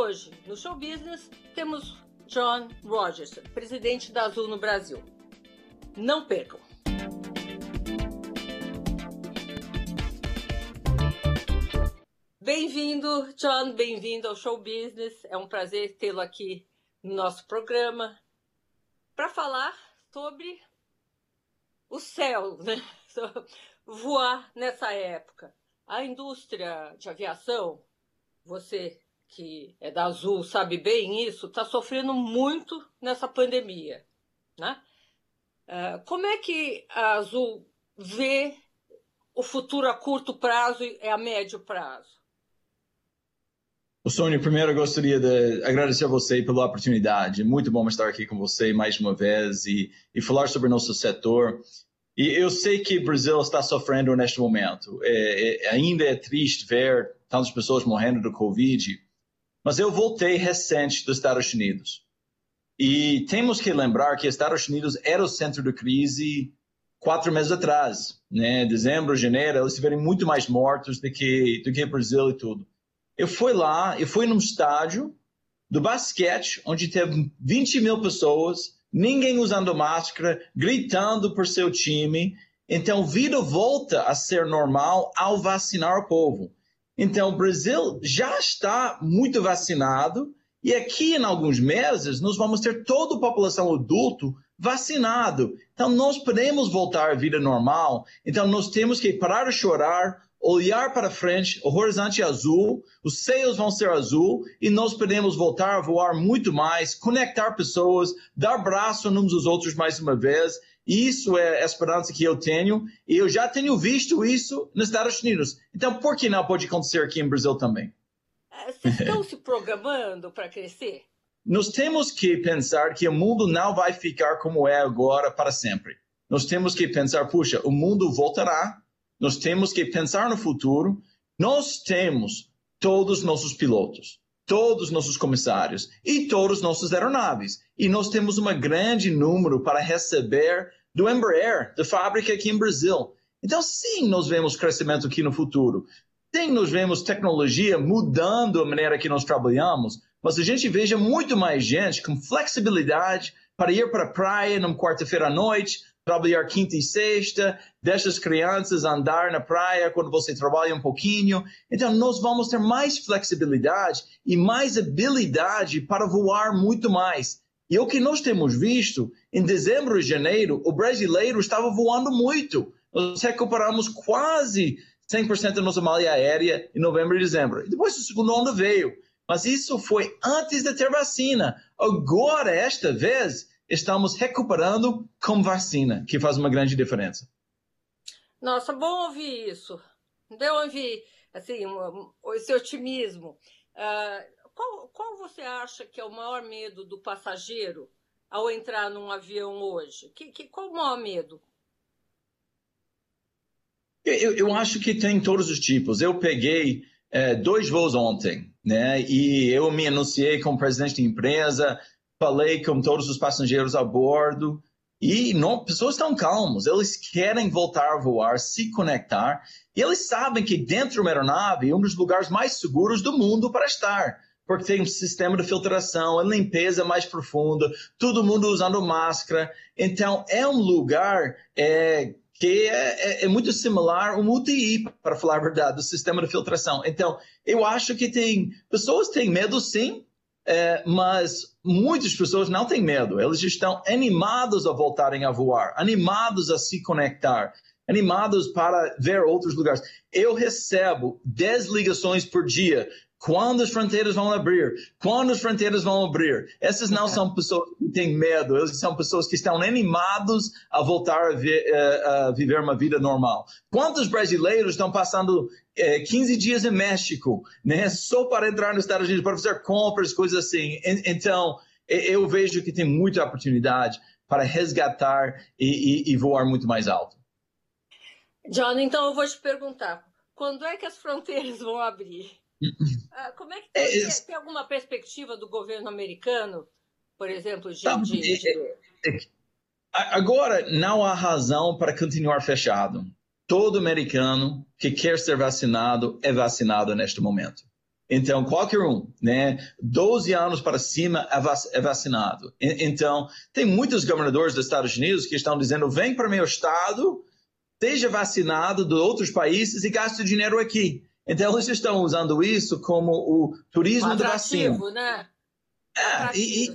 Hoje, no show business, temos John Rogers, presidente da Azul no Brasil. Não percam! Bem-vindo, John, bem-vindo ao show business. É um prazer tê-lo aqui no nosso programa para falar sobre o céu, né? Voar nessa época. A indústria de aviação, você que é da Azul sabe bem isso, está sofrendo muito nessa pandemia. Né? Uh, como é que a Azul vê o futuro a curto prazo e a médio prazo? O Sônia, primeiro eu gostaria de agradecer a você pela oportunidade. Muito bom estar aqui com você mais uma vez e, e falar sobre nosso setor. E eu sei que o Brasil está sofrendo neste momento. É, é, ainda é triste ver tantas pessoas morrendo do Covid, mas eu voltei recente dos Estados Unidos. E temos que lembrar que Estados Unidos era o centro da crise quatro meses atrás, né? Dezembro, janeiro, eles tiveram muito mais mortos do que do que Brasil e tudo. Eu fui lá, eu fui num estádio do basquete onde teve 20 mil pessoas, ninguém usando máscara, gritando por seu time. Então, vida volta a ser normal ao vacinar o povo. Então, o Brasil já está muito vacinado e aqui em alguns meses nós vamos ter toda a população adulto vacinado. Então, nós podemos voltar à vida normal. Então, nós temos que parar de chorar, olhar para frente, o horizonte azul, os céus vão ser azul e nós podemos voltar a voar muito mais, conectar pessoas, dar braço uns aos outros mais uma vez isso é a esperança que eu tenho e eu já tenho visto isso nos Estados Unidos. Então, por que não pode acontecer aqui em Brasil também? É, vocês estão se programando para crescer? Nós temos que pensar que o mundo não vai ficar como é agora para sempre. Nós temos que pensar, puxa, o mundo voltará. Nós temos que pensar no futuro. Nós temos todos os nossos pilotos todos os nossos comissários e todos os nossos aeronaves. E nós temos um grande número para receber do Embraer, da fábrica aqui em Brasil. Então, sim, nós vemos crescimento aqui no futuro. Sim, nós vemos tecnologia mudando a maneira que nós trabalhamos, mas a gente veja muito mais gente com flexibilidade para ir para a praia numa quarta-feira à noite, trabalhar quinta e sexta, deixa as crianças andar na praia quando você trabalha um pouquinho. Então, nós vamos ter mais flexibilidade e mais habilidade para voar muito mais. E o que nós temos visto, em dezembro e janeiro, o brasileiro estava voando muito. Nós recuperamos quase 100% da nossa malha aérea em novembro e dezembro. E depois o segundo onda veio. Mas isso foi antes de ter vacina. Agora, esta vez, estamos recuperando com vacina, que faz uma grande diferença. Nossa, bom ouvir isso. Deu ouvir assim, esse otimismo. Uh, qual, qual você acha que é o maior medo do passageiro ao entrar num avião hoje? Que, que, qual o maior medo? Eu, eu acho que tem todos os tipos. Eu peguei é, dois voos ontem, né? E eu me anunciei como presidente de empresa, falei com todos os passageiros a bordo. E não, pessoas estão calmas, eles querem voltar a voar, se conectar, e eles sabem que dentro de uma aeronave é um dos lugares mais seguros do mundo para estar porque tem um sistema de filtração, a limpeza mais profunda, todo mundo usando máscara. Então, é um lugar é, que é, é, é, muito similar ao UTI, para falar a verdade, do sistema de filtração. Então, eu acho que tem pessoas têm medo, sim, é, mas muitas pessoas não têm medo. Eles estão animados a voltarem a voar, animados a se conectar, animados para ver outros lugares. Eu recebo 10 ligações por dia quando as fronteiras vão abrir? Quando as fronteiras vão abrir? Essas não são pessoas que têm medo, são pessoas que estão animados a voltar a, eh, a viver uma vida normal. Quantos brasileiros estão passando 15 eh, dias em México, né, só para entrar nos Estados Unidos, para fazer compras, coisas assim? Então, eu vejo que tem muita oportunidade para resgatar e, e, e voar muito mais alto. John, então eu vou te perguntar, quando é que as fronteiras vão abrir? Ah, como é que tem, é, tem, alguma perspectiva do governo americano, por exemplo, de, tá, de, de... É, é, agora não há razão para continuar fechado. Todo americano que quer ser vacinado é vacinado neste momento. Então, qualquer um, né? 12 anos para cima é, vacinado. Então, tem muitos governadores dos Estados Unidos que estão dizendo: vem para meu estado, esteja vacinado de outros países e gaste dinheiro aqui. Então, eles estão usando isso como o turismo do. Né? É, e, e,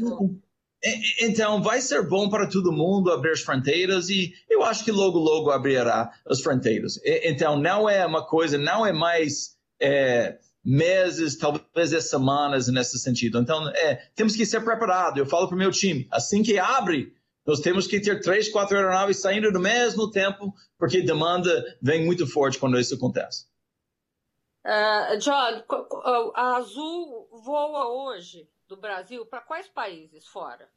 então, vai ser bom para todo mundo abrir as fronteiras e eu acho que logo, logo abrirá as fronteiras. Então, não é uma coisa, não é mais é, meses, talvez é semanas nesse sentido. Então, é, temos que ser preparados. Eu falo para o meu time, assim que abre, nós temos que ter três, quatro aeronaves saindo no mesmo tempo, porque demanda vem muito forte quando isso acontece. Uh, John, a Azul voa hoje do Brasil para quais países fora?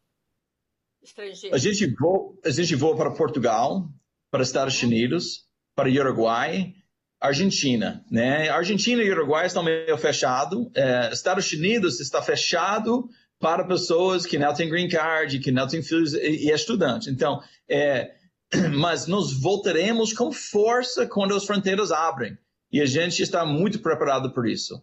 Estrangeiros? A gente voa, a gente voa para Portugal, para Estados uhum. Unidos, para Uruguai, Argentina. Né? Argentina e Uruguai estão meio fechados. É, Estados Unidos está fechado para pessoas que não têm green card, que não têm filhos e, e estudantes. Então, é, mas nós voltaremos com força quando as fronteiras abrem. E a gente está muito preparado por isso.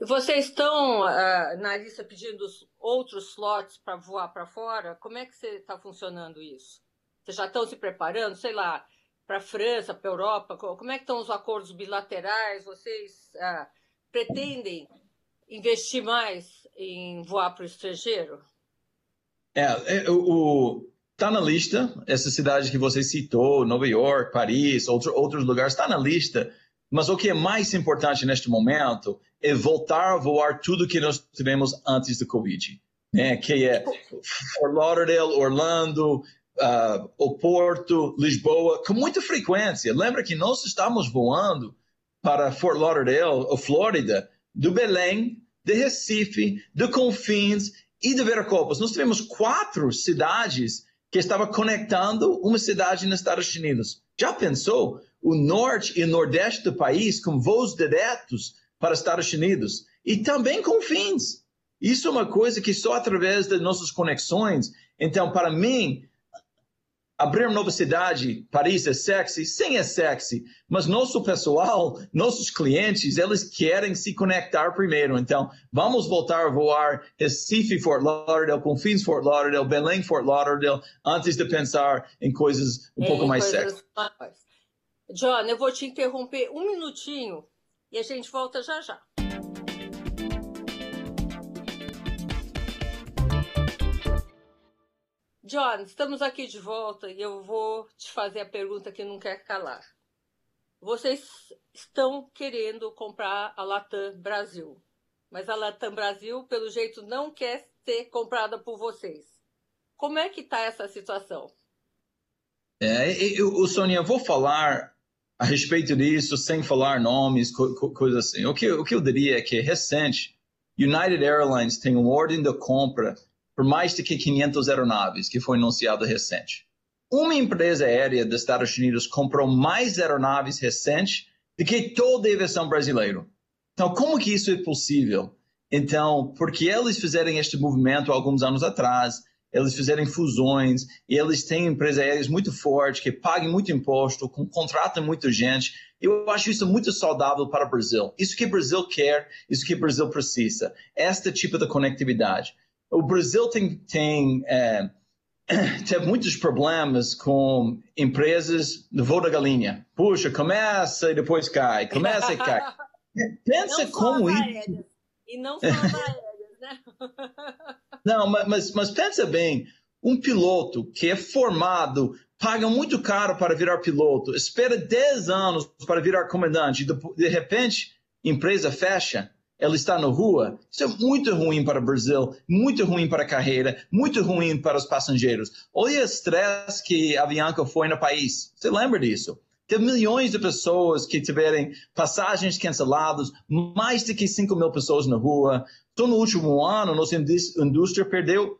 Vocês estão uh, na lista pedindo outros slots para voar para fora? Como é que está funcionando isso? Vocês já estão se preparando, sei lá, para a França, para a Europa? Como é que estão os acordos bilaterais? Vocês uh, pretendem investir mais em voar para o estrangeiro? É, é o, está na lista, essa cidade que você citou, Nova York, Paris, outro, outros lugares, está na lista mas o que é mais importante neste momento é voltar a voar tudo que nós tivemos antes do Covid, né? que é Fort Lauderdale, Orlando, uh, o Porto, Lisboa, com muita frequência. Lembra que nós estamos voando para Fort Lauderdale, ou Flórida, do Belém, de Recife, de Confins e de Viracopos. Nós tivemos quatro cidades que estavam conectando uma cidade nos Estados Unidos. Já pensou? O norte e o nordeste do país com voos diretos para os Estados Unidos e também com fins. Isso é uma coisa que só através das nossas conexões. Então, para mim, abrir uma nova cidade, Paris é sexy? Sim, é sexy. Mas nosso pessoal, nossos clientes, eles querem se conectar primeiro. Então, vamos voltar a voar Recife, Fort Lauderdale, Confins, Fort Lauderdale, Belém, Fort Lauderdale, antes de pensar em coisas um pouco mais sexy. John, eu vou te interromper um minutinho e a gente volta já já. John, estamos aqui de volta e eu vou te fazer a pergunta que não quer calar. Vocês estão querendo comprar a Latam Brasil, mas a Latam Brasil, pelo jeito, não quer ser comprada por vocês. Como é que está essa situação? É, eu, Sônia, vou falar a respeito disso, sem falar nomes, co co coisas assim. O que, o que eu diria é que, recente, United Airlines tem uma ordem de compra por mais de que 500 aeronaves, que foi anunciado recente. Uma empresa aérea dos Estados Unidos comprou mais aeronaves recente do que toda a aviação brasileira. Então, como que isso é possível? Então, porque eles fizeram este movimento alguns anos atrás, eles fizerem fusões, e eles têm empresas aéreas muito fortes, que pagam muito imposto, contratam muita gente. Eu acho isso muito saudável para o Brasil. Isso que o Brasil quer, isso que o Brasil precisa. Este tipo de conectividade. O Brasil tem, tem, é, tem muitos problemas com empresas do voo da galinha. Puxa, começa e depois cai, começa e cai. Pensa como isso. E não só as aéreas né? Não, mas, mas pensa bem, um piloto que é formado, paga muito caro para virar piloto, espera 10 anos para virar comandante, de, repente, empresa fecha, ela está na rua. Isso é muito ruim para o Brasil, muito ruim para a carreira, muito ruim para os passageiros. Olha o estresse que a Avianca foi no país. Você lembra disso? Teve milhões de pessoas que tiveram passagens canceladas, mais de que 5 mil pessoas na rua. Então, no último ano, nossa indústria perdeu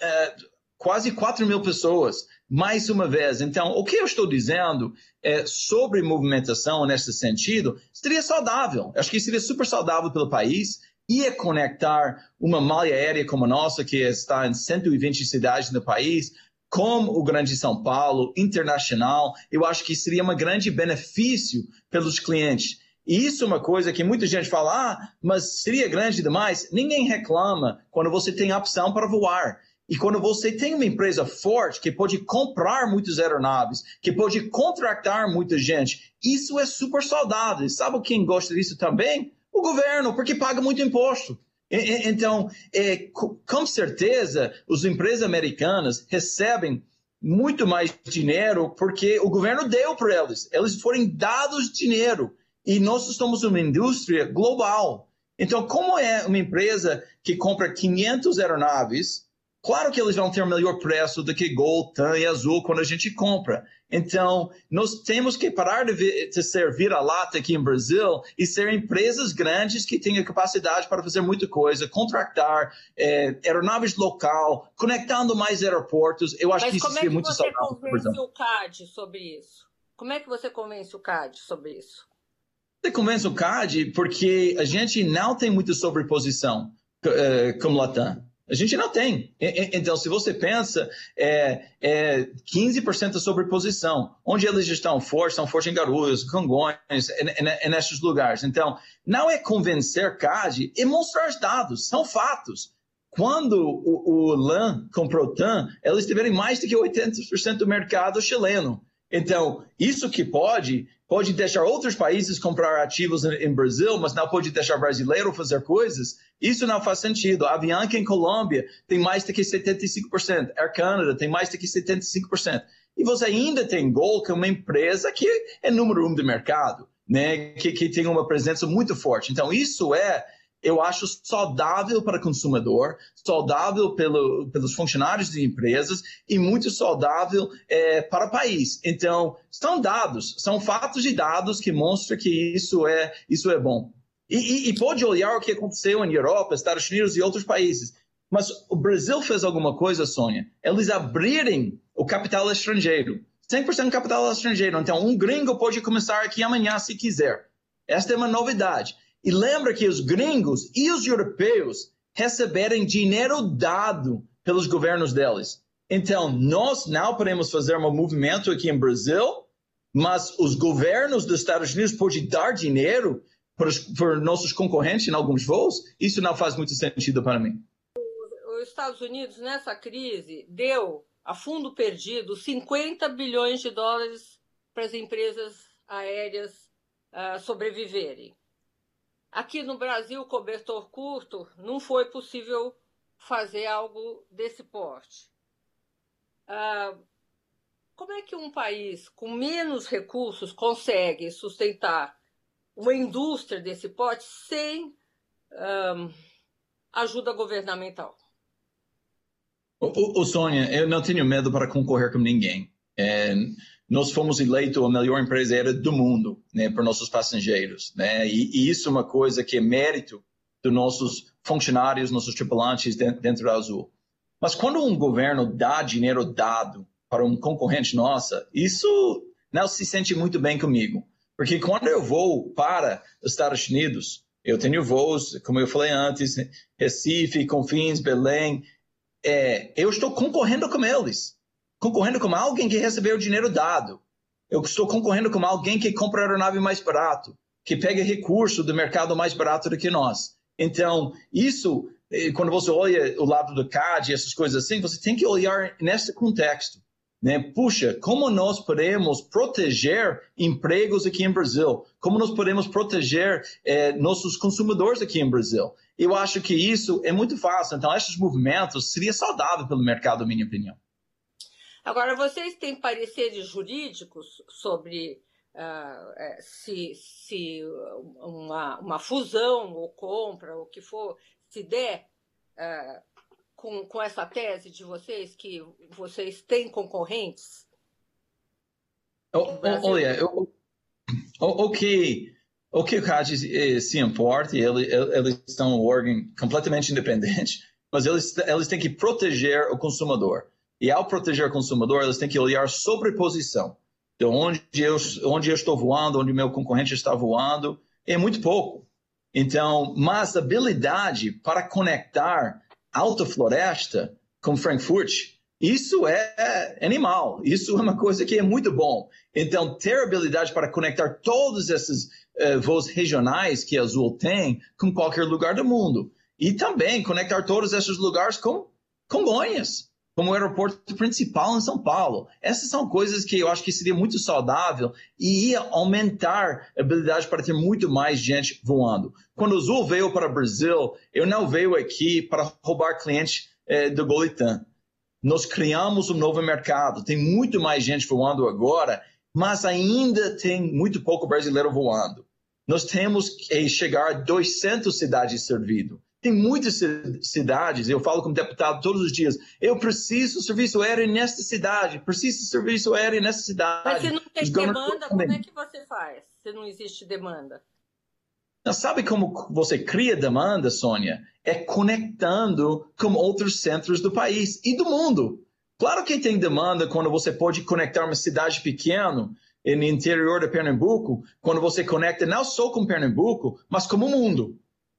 é, quase 4 mil pessoas, mais uma vez. Então, o que eu estou dizendo é, sobre movimentação nesse sentido seria saudável. Acho que seria super saudável pelo país. Ia conectar uma malha aérea como a nossa, que está em 120 cidades no país, como o Grande São Paulo, internacional, eu acho que seria um grande benefício pelos clientes. E isso é uma coisa que muita gente fala, ah, mas seria grande demais. Ninguém reclama quando você tem a opção para voar. E quando você tem uma empresa forte que pode comprar muitas aeronaves, que pode contratar muita gente, isso é super saudável. Sabe quem gosta disso também? O governo, porque paga muito imposto. Então, é, com certeza, as empresas americanas recebem muito mais dinheiro porque o governo deu para eles. Eles foram dados dinheiro. E nós somos uma indústria global. Então, como é uma empresa que compra 500 aeronaves Claro que eles vão ter um melhor preço do que Gold, TAM e Azul quando a gente compra. Então, nós temos que parar de, de ser vira-lata aqui em Brasil e ser empresas grandes que tenham capacidade para fazer muita coisa, contratar é, aeronaves local, conectando mais aeroportos. Eu acho Mas que isso seria é muito saudável. Como é que você convence o CAD sobre isso? Como é que você convence o CAD sobre isso? Convence o CAD porque a gente não tem muita sobreposição uh, como Latam. A gente não tem. Então, se você pensa, é, é 15% de sobreposição. Onde eles estão fortes, estão fortes em Garulhos, Cangões, nesses lugares. Então, não é convencer CAD, é mostrar os dados, são fatos. Quando o, o LAN comprou TAM, eles tiveram mais do que 80% do mercado chileno. Então, isso que pode, pode deixar outros países comprar ativos em Brasil, mas não pode deixar brasileiro fazer coisas. Isso não faz sentido. A Avianca em Colômbia tem mais do que 75%. Air Canada tem mais do que 75%. E você ainda tem Gol, que é uma empresa que é número um do mercado, né? que, que tem uma presença muito forte. Então, isso é eu acho saudável para o consumidor, saudável pelo, pelos funcionários de empresas e muito saudável é, para o país. Então, são dados, são fatos e dados que mostram que isso é, isso é bom. E, e, e pode olhar o que aconteceu em Europa, Estados Unidos e outros países. Mas o Brasil fez alguma coisa, Sônia. Eles abrirem o capital estrangeiro. 100% capital estrangeiro. Então, um gringo pode começar aqui amanhã se quiser. Esta é uma novidade. E lembra que os gringos e os europeus receberem dinheiro dado pelos governos deles. Então, nós não podemos fazer um movimento aqui em Brasil, mas os governos dos Estados Unidos podem dar dinheiro para os, para nossos concorrentes em alguns voos. Isso não faz muito sentido para mim. Os Estados Unidos, nessa crise, deu a fundo perdido 50 bilhões de dólares para as empresas aéreas uh, sobreviverem. Aqui no Brasil, cobertor curto, não foi possível fazer algo desse porte. Ah, como é que um país com menos recursos consegue sustentar uma indústria desse porte sem um, ajuda governamental? O, o, Sônia, eu não tenho medo para concorrer com ninguém. É, nós fomos eleitos a melhor empresa do mundo, né, nossos passageiros, né, e, e, isso é uma coisa que é mérito dos nossos funcionários, nossos tripulantes dentro, dentro da Azul. Mas quando um governo dá dinheiro dado para um concorrente nossa, isso não se sente muito bem comigo, porque quando eu vou para os Estados Unidos, eu tenho voos, como eu falei antes, Recife, Confins, Belém, é, eu estou concorrendo com eles concorrendo com alguém que recebeu o dinheiro dado. Eu estou concorrendo com alguém que compra aeronave mais barato, que pega recurso do mercado mais barato do que nós. Então, isso, quando você olha o lado do CAD e essas coisas assim, você tem que olhar nesse contexto. Né? Puxa, como nós podemos proteger empregos aqui em Brasil? Como nós podemos proteger eh, nossos consumidores aqui em Brasil? Eu acho que isso é muito fácil. Então, esses movimentos seria saudável pelo mercado, na minha opinião. Agora, vocês têm pareceres jurídicos sobre uh, se, se uma, uma, fusão ou compra, ou o que for, se der uh, com, com essa tese de vocês, que vocês têm concorrentes? Olha, eu, o, que o que o CAD se importa, ele, eles estão um órgão completamente independente, mas eles, eles têm que proteger o consumidor. E ao proteger o consumidor, eles têm que olhar sobreposição. Então, onde eu, onde eu estou voando, onde meu concorrente está voando, é muito pouco. Então, mas habilidade para conectar Alta Floresta com Frankfurt, Isso é animal, isso é uma coisa que é muito bom. Então, ter habilidade para conectar todos esses uh, voos regionais que a Azul tem com qualquer lugar do mundo. E também conectar todos esses lugares com Congonhas, como o aeroporto principal em São Paulo. Essas são coisas que eu acho que seria muito saudável e ia aumentar a habilidade para ter muito mais gente voando. Quando o Azul veio para o Brasil, eu não veio aqui para roubar clientes eh, do Golitan nós criamos um novo mercado. Tem muito mais gente voando agora, mas ainda tem muito pouco brasileiro voando. Nós temos que chegar a 200 cidades servidas. Tem muitas cidades, eu falo como deputado todos os dias, eu preciso de serviço aéreo nesta cidade, preciso de serviço aéreo nesta cidade. Mas se não tem demanda, como é que você faz? Se não existe demanda? Sabe como você cria demanda, Sônia? É conectando com outros centros do país e do mundo. Claro que tem demanda quando você pode conectar uma cidade pequena no interior de Pernambuco, quando você conecta não só com Pernambuco, mas com o mundo.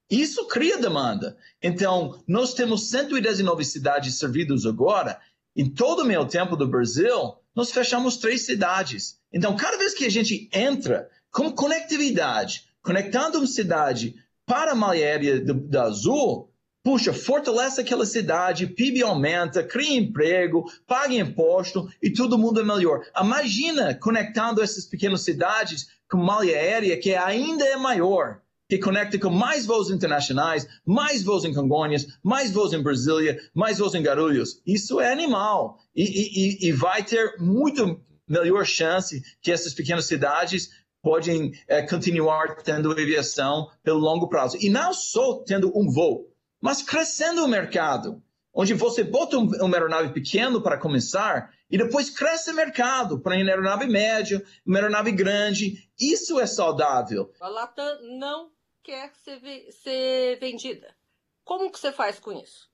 Isso cria demanda. Então, nós temos 119 cidades servidas agora. Em todo o meu tempo do Brasil, nós fechamos três cidades. Então, cada vez que a gente entra com conectividade, conectando uma cidade para a malha da Azul, puxa, fortalece aquela cidade, PIB aumenta, cria emprego, paga imposto e todo mundo é melhor. Imagina conectando essas pequenas cidades com malha aérea que ainda é maior, que conecta com mais voos internacionais, mais voos em Congonhas, mais voos em Brasília, mais voos em Guarulhos. Isso é animal e, e, e vai ter muito melhor chance que essas pequenas cidades podem é, continuar tendo aviação pelo longo prazo. E não só tendo um voo, mas crescendo o mercado, onde você bota um, uma aeronave pequena para começar e depois cresce o mercado para uma aeronave média, uma aeronave grande. Isso é saudável. A Latam não quer ser, ser vendida. Como que você faz com isso?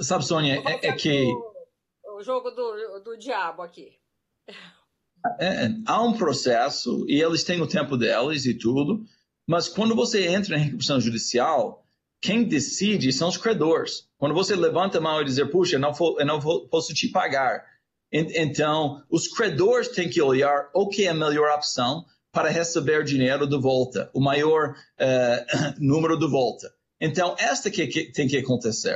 Sabe, Sônia, é, é que... O jogo do, do diabo aqui. É, há um processo e eles têm o tempo deles e tudo, mas quando você entra em recuperação judicial, quem decide são os credores. Quando você levanta a mão e dizer, puxa, eu não, vou, eu não vou, posso te pagar. Então, os credores têm que olhar o que é a melhor opção para receber dinheiro de volta, o maior uh, número de volta. Então, esta que, que tem que acontecer.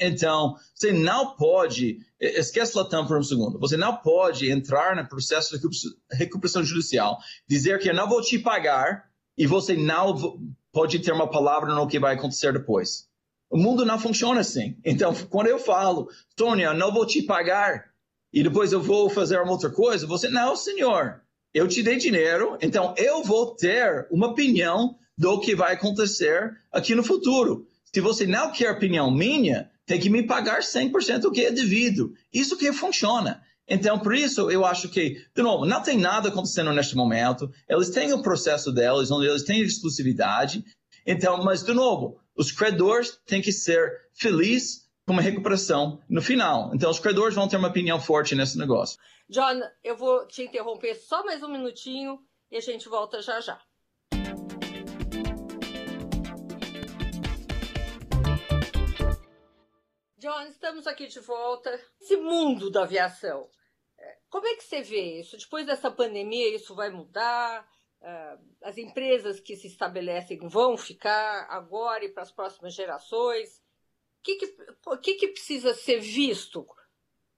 Então, você não pode, esquece Latam por um segundo, você não pode entrar no processo de recuperação judicial, dizer que eu não vou te pagar e você não pode ter uma palavra no que vai acontecer depois. O mundo não funciona assim. Então, quando eu falo, Tônia, eu não vou te pagar e depois eu vou fazer uma outra coisa, você, não, senhor, eu te dei dinheiro, então eu vou ter uma opinião do que vai acontecer aqui no futuro. Se você não quer opinião minha, tem que me pagar 100% do que é devido. Isso que funciona. Então, por isso, eu acho que, de novo, não tem nada acontecendo neste momento. Eles têm o processo deles, onde eles têm exclusividade. Então, mas, de novo, os credores têm que ser felizes uma recuperação no final. Então, os credores vão ter uma opinião forte nesse negócio. John, eu vou te interromper só mais um minutinho e a gente volta já já. John, estamos aqui de volta. Esse mundo da aviação, é, como é que você vê isso? Depois dessa pandemia, isso vai mudar? É, as empresas que se estabelecem vão ficar agora e para as próximas gerações? O que, que, que, que precisa ser visto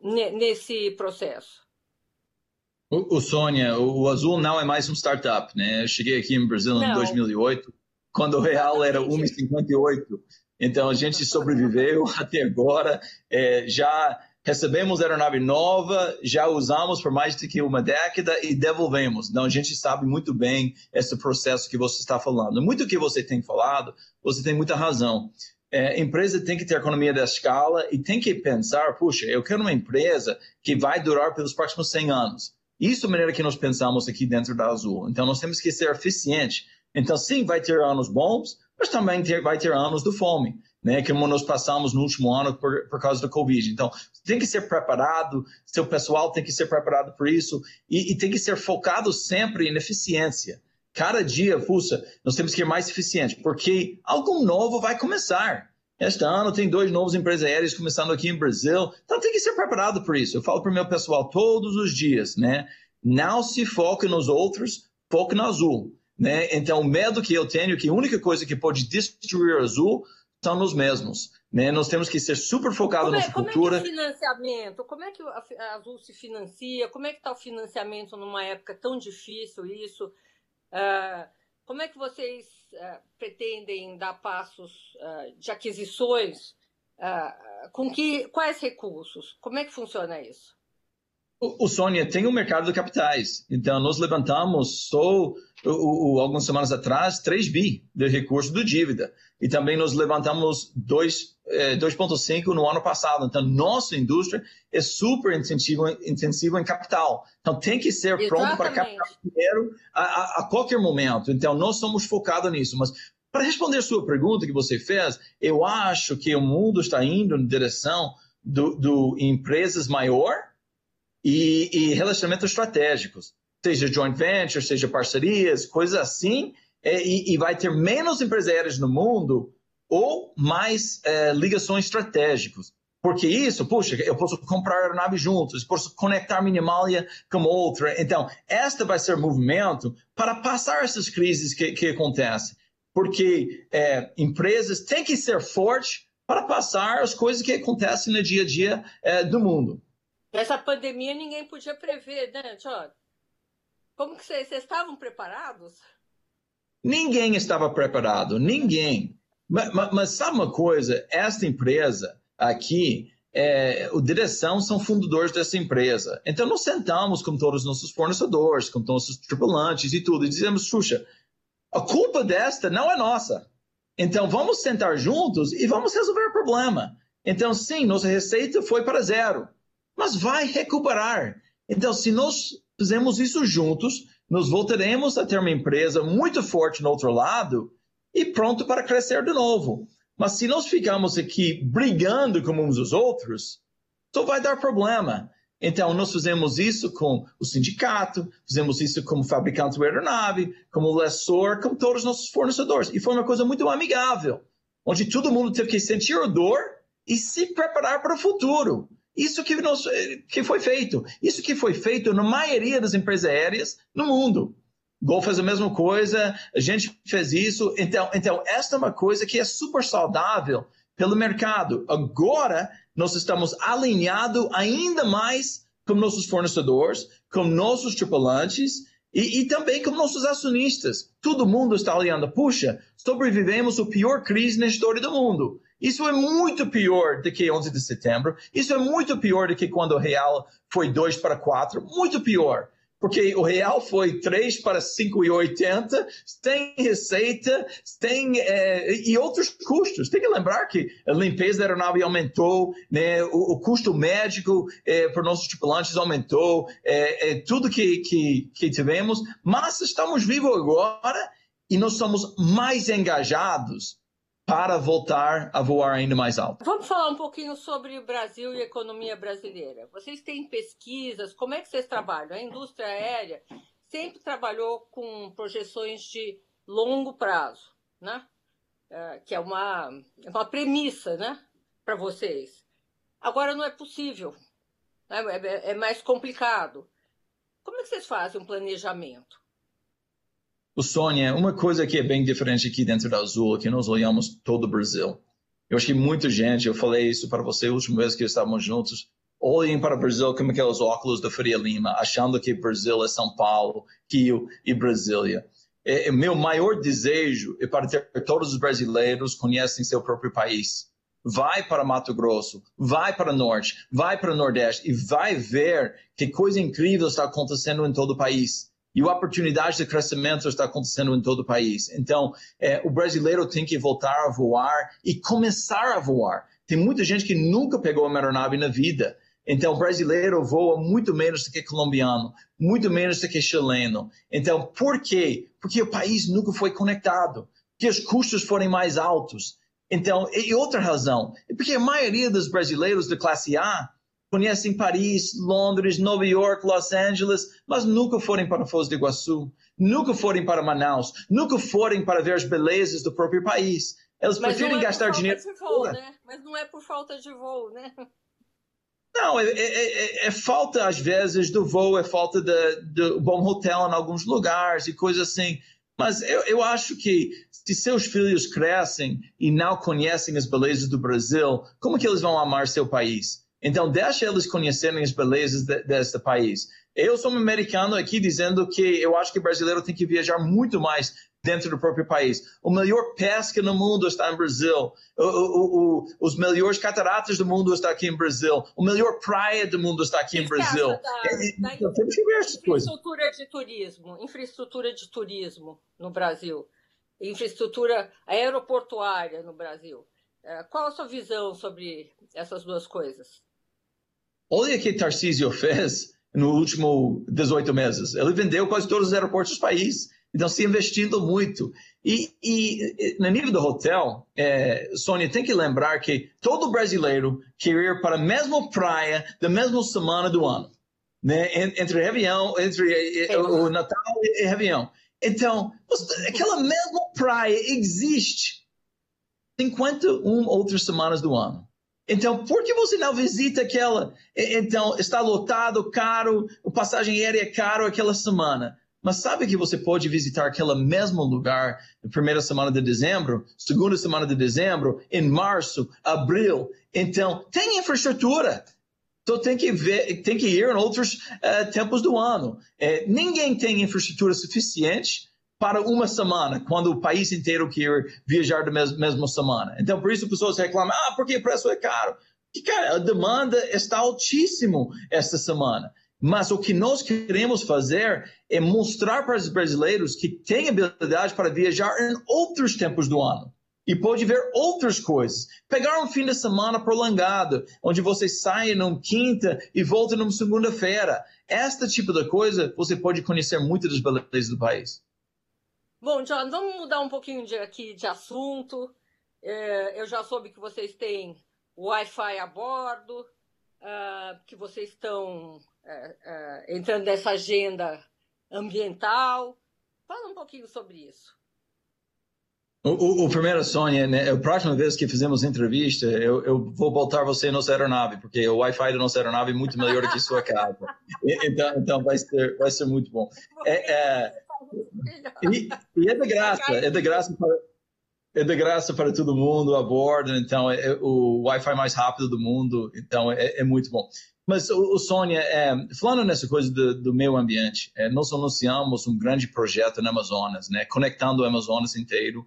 nesse processo? O, o, Sônia, o Azul não é mais um startup, né? Eu cheguei aqui no Brasil não. em 2008, quando o real era 1,58 então a gente sobreviveu até agora. É, já recebemos aeronave nova, já usamos por mais do que uma década e devolvemos. Então a gente sabe muito bem esse processo que você está falando. Muito que você tem falado, você tem muita razão. É, empresa tem que ter economia da escala e tem que pensar, puxa, eu quero uma empresa que vai durar pelos próximos 100 anos. Isso é a maneira que nós pensamos aqui dentro da Azul. Então nós temos que ser eficiente. Então sim, vai ter anos bons, mas também ter, vai ter anos de fome, né, como nós passamos no último ano por, por causa do Covid. Então, tem que ser preparado, seu pessoal tem que ser preparado por isso e, e tem que ser focado sempre em eficiência. Cada dia, puxa, nós temos que ser mais eficientes, porque algo novo vai começar. Este ano tem dois novos empresas aéreas começando aqui em Brasil. Então tem que ser preparado por isso. Eu falo para o meu pessoal todos os dias, né? Não se foque nos outros, foque no azul. Né? Então, o medo que eu tenho é que a única coisa que pode destruir o azul são nos mesmos. Né? Nós temos que ser super focados na é, cultura. Como é que é o financiamento? Como é que a Azul se financia? Como é que está o financiamento numa época tão difícil isso? Uh, como é que vocês uh, pretendem dar passos uh, de aquisições? com que, quais recursos? Como é que funciona isso? O, Sônia tem um mercado de capitais. Então, nós levantamos só o, o, algumas semanas atrás 3 bi de recurso do dívida. E também nós levantamos 2,5 é, no ano passado. Então, nossa indústria é super intensiva, intensiva em capital. Então, tem que ser Exatamente. pronto para captar dinheiro a, a, a qualquer momento. Então, nós somos focados nisso. Mas para responder sua pergunta que você fez, eu acho que o mundo está indo na direção do, do empresas maior e, e relacionamentos estratégicos, seja joint venture, seja parcerias, coisas assim, é, e, e, vai ter menos empresários no mundo ou mais é, ligações estratégicas. Porque isso, puxa, eu posso comprar aeronave juntos, posso conectar Minimalia com outra. Então, esta vai ser o movimento para passar essas crises que, que acontecem. Porque é, empresas têm que ser fortes para passar as coisas que acontecem no dia a dia é, do mundo. Essa pandemia ninguém podia prever, né, John? Como que vocês, vocês estavam preparados? Ninguém estava preparado, ninguém. Mas, mas, sabe uma coisa? Esta empresa aqui, é, a direção são fundadores dessa empresa. Então, nós sentamos com todos os nossos fornecedores, com todos os tripulantes e tudo, e dizemos, Xuxa, a culpa desta não é nossa. Então, vamos sentar juntos e vamos resolver o problema. Então, sim, nossa receita foi para zero mas vai recuperar. Então, se nós fizermos isso juntos, nós voltaremos a ter uma empresa muito forte no outro lado e pronto para crescer de novo. Mas se nós ficarmos aqui brigando com uns os outros, só vai dar problema. Então, nós fizemos isso com o sindicato, fizemos isso com o fabricante de aeronave, com o lessor, com todos os nossos fornecedores. E foi uma coisa muito amigável, onde todo mundo teve que sentir a dor e se preparar para o futuro. Isso que, nós, que foi feito. Isso que foi feito na maioria das empresas aéreas no mundo. Gol fez a mesma coisa, a gente fez isso. Então, então, esta é uma coisa que é super saudável pelo mercado. Agora, nós estamos alinhados ainda mais com nossos fornecedores, com nossos tripulantes e, e, também com nossos acionistas. Todo mundo está olhando, puxa, sobrevivemos a pior crise na história do mundo. Isso é muito pior do que 11 de setembro. Isso é muito pior do que quando o real foi 2 para 4. Muito pior. Porque o real foi 3 para 5,80, tem receita, tem é, e outros custos. Tem que lembrar que a limpeza da aeronave aumentou, né, o, o custo médico é, para nossos tripulantes aumentou, é, é, tudo que, que, que tivemos, mas estamos vivos agora e nós somos mais engajados para voltar a voar ainda mais alto. Vamos falar um pouquinho sobre o Brasil e a economia brasileira. Vocês têm pesquisas, como é que vocês trabalham? A indústria aérea sempre trabalhou com projeções de longo prazo, né? É, que é uma, é uma premissa né? para vocês. Agora não é possível, né? é, é mais complicado. Como é que vocês fazem um planejamento? O Sônia, uma coisa que é bem diferente aqui dentro da Azul, que nós olhamos todo o Brasil. Eu acho que muita gente, eu falei isso para você a última vez que estávamos juntos, olhem para o Brasil como aqueles óculos da Faria Lima, achando que Brasil é São Paulo, Rio e Brasília. É, é, meu maior desejo é para ter todos os brasileiros conhecem seu próprio país. Vai para Mato Grosso, vai para o Norte, vai para o Nordeste e vai ver que coisa incrível está acontecendo em todo o país e a oportunidade de crescimento está acontecendo em todo o país. Então, é, o brasileiro tem que voltar a voar e começar a voar. Tem muita gente que nunca pegou uma aeronave na vida. Então, o brasileiro voa muito menos do que colombiano, muito menos do que chileno. Então, por quê? Porque o país nunca foi conectado, porque os custos foram mais altos. Então, e outra razão, é porque a maioria dos brasileiros de classe A conhecem Paris, Londres, Nova York, Los Angeles, mas nunca forem para Foz do Iguaçu, nunca forem para Manaus, nunca forem para ver as belezas do próprio país. Eles Mas preferem é gastar dinheiro. falta de voo, né? Mas não é por falta de voo, né? Não, é, é, é, é, falta, às vezes, do voo, é falta de, de bom hotel em alguns lugares e coisas assim. Mas eu, eu acho que se seus filhos crescem e não conhecem as belezas do Brasil, como que eles vão amar seu país? Então, deixa eles conhecerem as belezas de, deste país. Eu sou um americano aqui dizendo que eu acho que o brasileiro tem que viajar muito mais dentro do próprio país. O melhor pesca no mundo está em Brasil. O, o, o, os melhores cataratas do mundo está aqui em Brasil. O melhor praia do mundo está aqui em Brasil. Da, da, então, temos que ver essas coisas. Infraestrutura de turismo, infraestrutura de turismo no Brasil, infraestrutura aeroportuária no Brasil. É, qual a sua visão sobre essas duas coisas? Olha o que Tarcísio fez no último 18 meses. Ele vendeu quase todos os aeroportos do país. Então, se investindo muito. E, e no nível do hotel, é, Sônia, tem que lembrar que todo brasileiro quer ir para a mesma praia da mesma semana do ano. Né? Entre Réveillon, entre é. o Natal e Réveillon. Então, aquela mesma praia existe 51 outras semanas do ano. Então, por que você não visita aquela? Então, está lotado, caro, a passagem aérea é caro aquela semana. Mas sabe que você pode visitar aquele mesmo lugar na primeira semana de dezembro, segunda semana de dezembro, em março, abril. Então, tem infraestrutura. Então tem que ver, tem que ir em outros uh, tempos do ano. É, ninguém tem infraestrutura suficiente para uma semana, quando o país inteiro quer viajar da mesma, semana. Então, por isso pessoas reclamam, ah, porque o preço é caro. E, cara, a demanda está altíssimo esta semana. Mas o que nós queremos fazer é mostrar para os brasileiros que têm habilidade para viajar em outros tempos do ano. E pode ver outras coisas. Pegar um fim de semana prolongado, onde você sai numa quinta e volta numa segunda-feira. Este tipo de coisa, você pode conhecer muito das belezas do país. Bom, John, vamos mudar um pouquinho de, aqui de assunto. É, eu já soube que vocês têm Wi-Fi a bordo, uh, que vocês estão uh, uh, entrando nessa agenda ambiental. Fala um pouquinho sobre isso. O, o, o primeiro, Sônia, né, a próxima vez que fizemos entrevista, eu, eu vou voltar você nossa aeronave, porque o Wi-Fi da nossa aeronave é muito melhor do que sua casa. então, então vai, ser, vai ser muito bom. É, é, e, e, é de graça, é de graça para, é de graça para todo mundo a bordo, então é, é o Wi-Fi mais rápido do mundo, então é, é muito bom. Mas, o, o Sônia, é, falando nessa coisa do, do meio ambiente, é, nós anunciamos um grande projeto no Amazonas, né, conectando o Amazonas inteiro,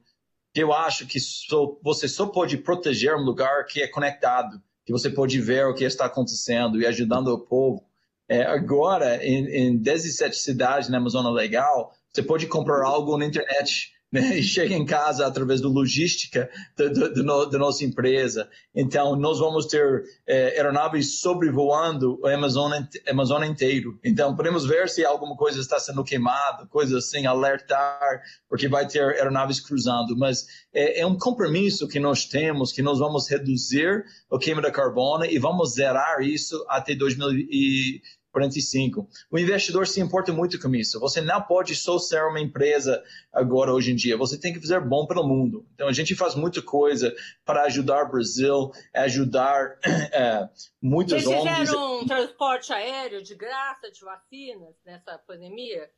eu acho que só, você só pode proteger um lugar que é conectado, que você pode ver o que está acontecendo e ajudando o povo. É, agora, em, em 17 cidades na Amazônia Legal, você pode comprar algo na internet né? e chega em casa através da logística da nossa empresa. Então, nós vamos ter é, aeronaves sobrevoando a Amazônia, Amazônia inteiro. Então, podemos ver se alguma coisa está sendo queimada, coisa assim, alertar, porque vai ter aeronaves cruzando. Mas é, é um compromisso que nós temos, que nós vamos reduzir o queima de carbono e vamos zerar isso até 2050. 45. O investidor se importa muito com isso. Você não pode só ser uma empresa agora, hoje em dia. Você tem que fazer bom para o mundo. Então, a gente faz muita coisa para ajudar o Brasil, ajudar é, muitos Vocês fizeram um transporte aéreo de graça de vacinas nessa pandemia?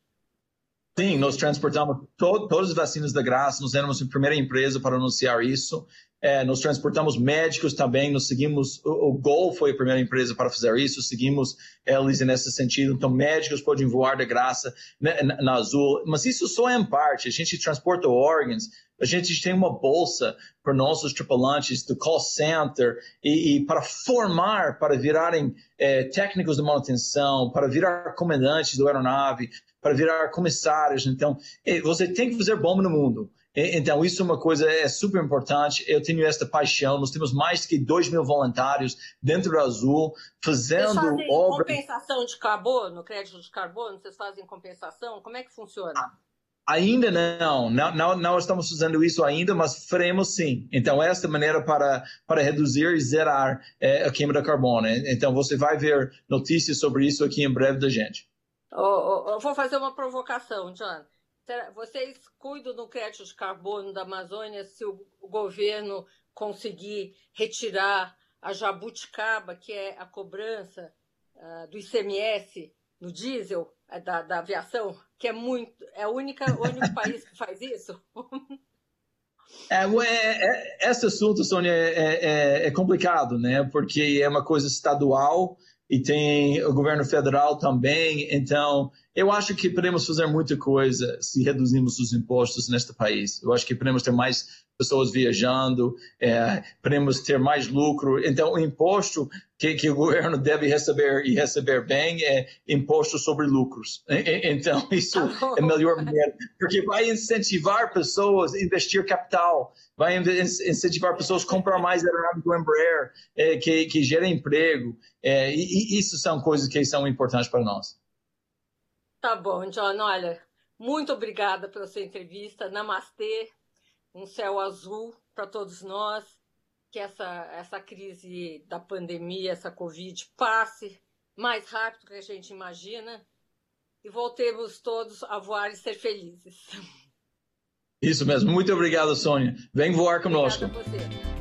Sim, nós transportamos to todas as vacinas da graça, nós éramos a primeira empresa para anunciar isso. É, nós transportamos médicos também, nós seguimos, o, o Gol foi a primeira empresa para fazer isso, seguimos eles nesse sentido, então médicos podem voar de graça na, na, na Azul, mas isso só é em parte, a gente transporta órgãos, a gente tem uma bolsa para nossos tripulantes do call center e, e para formar, para virarem é, técnicos de manutenção, para virar comandantes do aeronave, para virar comissários. Então, você tem que fazer bom no mundo. Então, isso é uma coisa é super importante. Eu tenho esta paixão. Nós temos mais que 2 mil voluntários dentro do Azul fazendo Vocês fazem obra... compensação de carbono, crédito de carbono? Vocês fazem compensação? Como é que funciona? Ainda não. não, não, não estamos fazendo isso ainda, mas faremos sim. Então, esta maneira para, para reduzir e zerar é, a queima de carbono. Então, você vai ver notícias sobre isso aqui em breve da gente. Oh, oh, oh, vou fazer uma provocação, John. Vocês cuidam do crédito de carbono da Amazônia se o, governo conseguir retirar a jabuticaba, que é a cobrança uh, do ICMS no diesel da, da, aviação, que é muito. É o único, o único país que faz isso? É, é, é, esse assunto, Sônia, é, é, é, complicado, né? Porque é uma coisa estadual e tem o governo federal também. Então, eu acho que podemos fazer muita coisa se reduzirmos os impostos neste país. Eu acho que podemos ter mais pessoas viajando, é, podemos ter mais lucro. Então, o imposto que, que, o governo deve receber e receber bem é imposto sobre lucros. Então, isso é melhor maneira, porque vai incentivar pessoas a investir capital, vai incentivar pessoas a comprar mais aeronaves do Embraer, é, que, que gera emprego. É, e, e isso são coisas que são importantes para nós. Tá bom, John. Olha, muito obrigada pela sua entrevista. Namastê, um céu azul para todos nós. Que essa, essa crise da pandemia, essa Covid, passe mais rápido do que a gente imagina e voltemos todos a voar e ser felizes. Isso mesmo. Muito obrigado, Sônia. Vem voar conosco. Obrigada a você.